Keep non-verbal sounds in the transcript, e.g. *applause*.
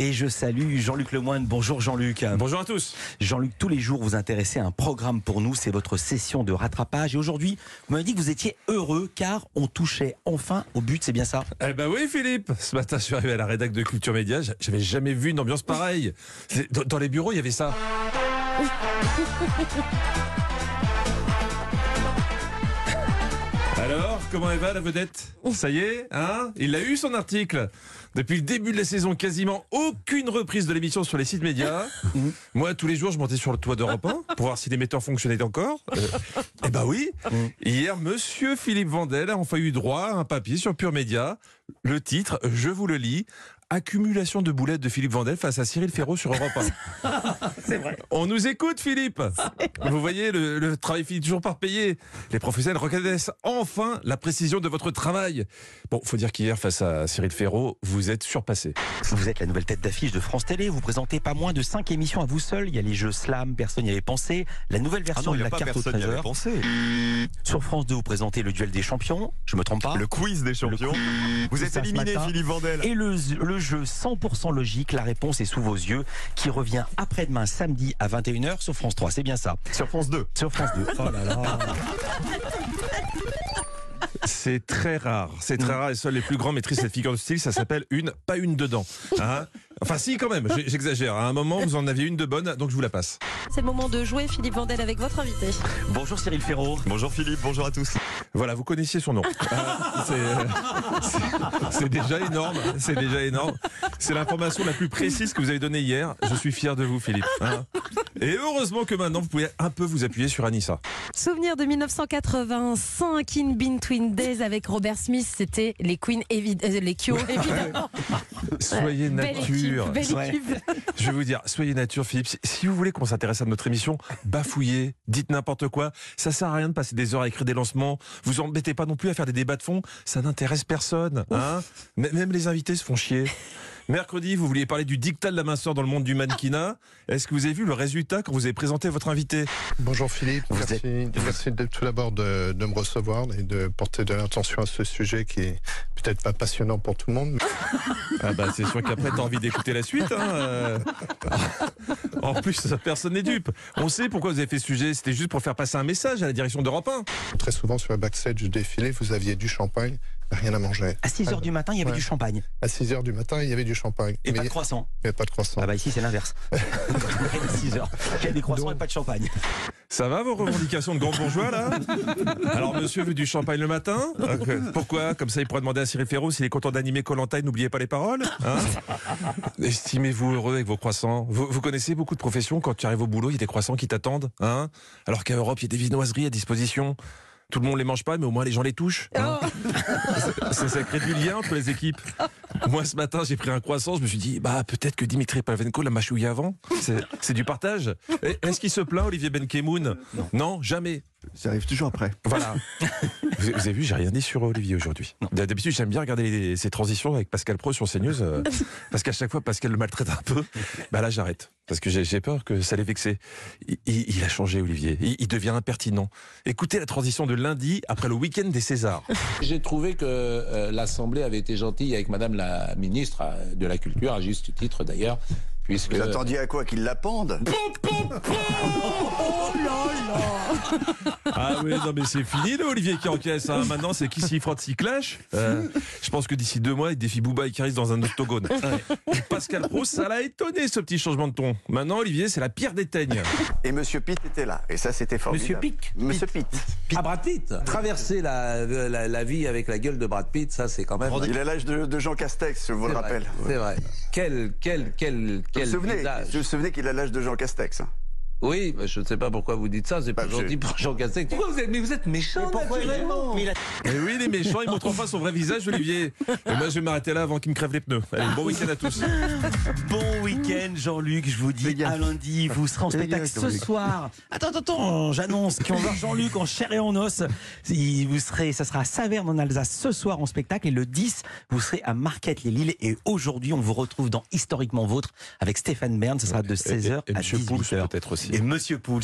Et je salue Jean-Luc Lemoine. Bonjour Jean-Luc. Bonjour à tous. Jean-Luc, tous les jours, vous intéressez à un programme pour nous. C'est votre session de rattrapage. Et aujourd'hui, vous m'avez dit que vous étiez heureux car on touchait enfin au but. C'est bien ça? Eh ben oui, Philippe. Ce matin, je suis arrivé à la rédac de Culture Média. J'avais jamais vu une ambiance pareille. Dans, dans les bureaux, il y avait ça. *laughs* Alors, comment elle va la vedette Ça y est, hein? Il a eu son article. Depuis le début de la saison, quasiment aucune reprise de l'émission sur les sites médias. *laughs* Moi, tous les jours, je montais sur le toit d'Europe 1 pour voir si l'émetteur fonctionnait encore. Euh, *laughs* eh ben oui. Hier, Monsieur Philippe Vandel a enfin eu droit à un papier sur Pure Média. Le titre, je vous le lis. Accumulation de boulettes de Philippe Vandel face à Cyril Ferraud sur Europe 1. *laughs* C'est vrai. On nous écoute, Philippe. Vous voyez, le, le travail finit toujours par payer. Les professionnels reconnaissent enfin la précision de votre travail. Bon, faut dire qu'hier, face à Cyril Ferraud, vous êtes surpassé. Vous êtes la nouvelle tête d'affiche de France Télé. Vous présentez pas moins de 5 émissions à vous seul. Il y a les jeux Slam, personne n'y avait pensé. La nouvelle Ah version de la carte au trésor. pensé. Sur France 2, vous présentez le duel des champions. Je me trompe pas Le quiz des champions. Vous êtes éliminé. Philippe Vandel. Et le, le jeu 100% logique, la réponse est sous vos yeux, qui revient après-demain samedi à 21h sur France 3. C'est bien ça. Sur France 2. Sur France 2. Oh là là. *laughs* C'est très rare. C'est très rare et seuls les plus grands maîtrisent cette figure de style. Ça s'appelle une, pas une dedans. Hein enfin, si, quand même. J'exagère. À un moment, vous en aviez une de bonne, donc je vous la passe. C'est le moment de jouer Philippe Vandel avec votre invité. Bonjour Cyril Ferraud. Bonjour Philippe, bonjour à tous. Voilà, vous connaissiez son nom. *laughs* Euh, c'est- c'est- C'est déjà énorme. C'est déjà énorme. C'est l'information la plus précise que vous avez donnée hier. Je suis fier de vous, Philippe. hein. Et heureusement que maintenant, vous pouvez un peu vous appuyer sur Anissa. Souvenir de 1985, In Between Days avec Robert Smith, c'était les Queen, euh, les Kyo, évidemment. *laughs* Soyez nature. équipe, belle Ouais. équipe. Je vais vous dire, soyez nature, Philippe. Si- vous voulez qu'on s'intéresse à notre émission, bafouillez, dites n'importe quoi. Ça sert à rien de passer des heures à écrire des lancements. Vous embêtez pas non plus à faire des débats de fond. Ça n'intéresse personne. Hein Même les invités se font chier. Mercredi, vous vouliez parler du dictat de la minceur dans le monde du mannequinat. Est-ce que vous avez vu le résultat quand vous avez présenté votre invité? Bonjour Philippe, Vous merci, merci de, tout d'abord de, de me recevoir et de porter de l'attention à ce sujet qui est peut-être pas passionnant pour tout le monde. mais Ah bah c'est sûr qu'après t'as envie d'écouter la suite. Hein euh. En plus, personne n'est dupe. On sait pourquoi vous avez fait ce sujet. C'était juste pour faire passer un message à la direction d'Europe 1. Très souvent sur le backstage du défilé, vous aviez du champagne, rien à manger. À 6h du matin, il y avait Ouais. du champagne. À 6 heures du matin, il y avait du champagne. Et mais pas de il croissant. n'y avait pas de croissant. Ah bah ici c'est l'inverse. *laughs* *laughs* 6h. Il y a des croissants Donc- et pas de champagne. Ça va vos revendications de grand bourgeois là? Alors monsieur veut du champagne le matin. Pourquoi? Comme ça il pourra demander à Cyril Ferraud s'il est content d'animer Colanta et n'oubliez pas les paroles hein? Estimez-vous heureux avec vos croissants? Vous, vous connaissez beaucoup de professions, quand tu arrives au boulot, il y a des croissants qui t'attendent hein? Alors qu'à Europe, il y a des viennoiseries à disposition. Tout le monde les mange pas, mais au moins les gens les touchent. hein? Ça, ça crée du lien entre les équipes. Moi, ce matin, j'ai pris un croissant. Je me suis dit, bah, peut-être que Dimitri Pavenko l'a mâchouillé avant. C'est du partage. Est-ce qu'il se plaint, Olivier Benkemoun? Non. jamais. J'arrive toujours après. Voilà. *laughs* vous, vous avez vu, j'ai rien dit sur Olivier aujourd'hui. D'habitude, j'aime bien regarder les- ces transitions avec Pascal Pro sur CNews. euh, *laughs* parce qu'à chaque fois, Pascal le maltraite un peu. Bah là, j'arrête. Parce que j'ai peur que ça l'ait vexé. Il, a changé, Olivier. Il, il devient impertinent. Écoutez la transition de lundi après le week-end des Césars. *laughs* J'ai trouvé que euh, l'Assemblée avait été gentille avec Madame la ministre euh, de la Culture, à juste titre d'ailleurs, puisque... Vous attendiez à quoi Qu'il la pende *laughs* Ah oui, non mais c'est fini là, Olivier qui encaisse. hein. Maintenant, c'est qui s'y frotte s'y clash. Euh, je pense que d'ici deux mois, il défie Bouba et Caris dans un octogone. Pascal Pro, ça l'a étonné ce petit changement de ton. Maintenant, Olivier, c'est la pire des teignes. Et Monsieur Pitt était là. Et ça, c'était formidable. Monsieur Pic Monsieur Pitt. Ah, Brad Pitt Traverser la, la, la vie avec la gueule de Brad Pitt, ça c'est quand même... Il a l'âge de, de Jean Castex, je vous le vrai, rappelle. C'est vrai. Quel, quel, quel, quel vous souvenez, visage. vous vous souvenez qu'il a l'âge de Jean Castex hein Oui, mais je ne sais pas pourquoi vous dites ça, c'est pas Bah, gentil pour Jean Castex. Pourquoi vous êtes, mais vous êtes méchant naturellement Mais il a- Et oui, les méchants, ils montrent enfin son vrai visage, Olivier. Et moi, je vais m'arrêter là avant qu'il me crève les pneus. Allez, bon week-end à tous. Bon week-end, Jean-Luc. Je vous dis à lundi. Vous serez en spectacle ce soir. Attends, attends, attends. J'annonce qu'on va voir Jean-Luc en chair et en os. Il- Vous serez, ça sera à Saverne en Alsace ce soir en spectacle. Et le 10, vous serez à Marquette-les-Lilles. Et aujourd'hui, on vous retrouve dans Historiquement Vôtre avec Stéphane Bern. Ce sera de 16h Et à Monsieur Pouls, 18h. peut-être aussi. Et Monsieur Pouls.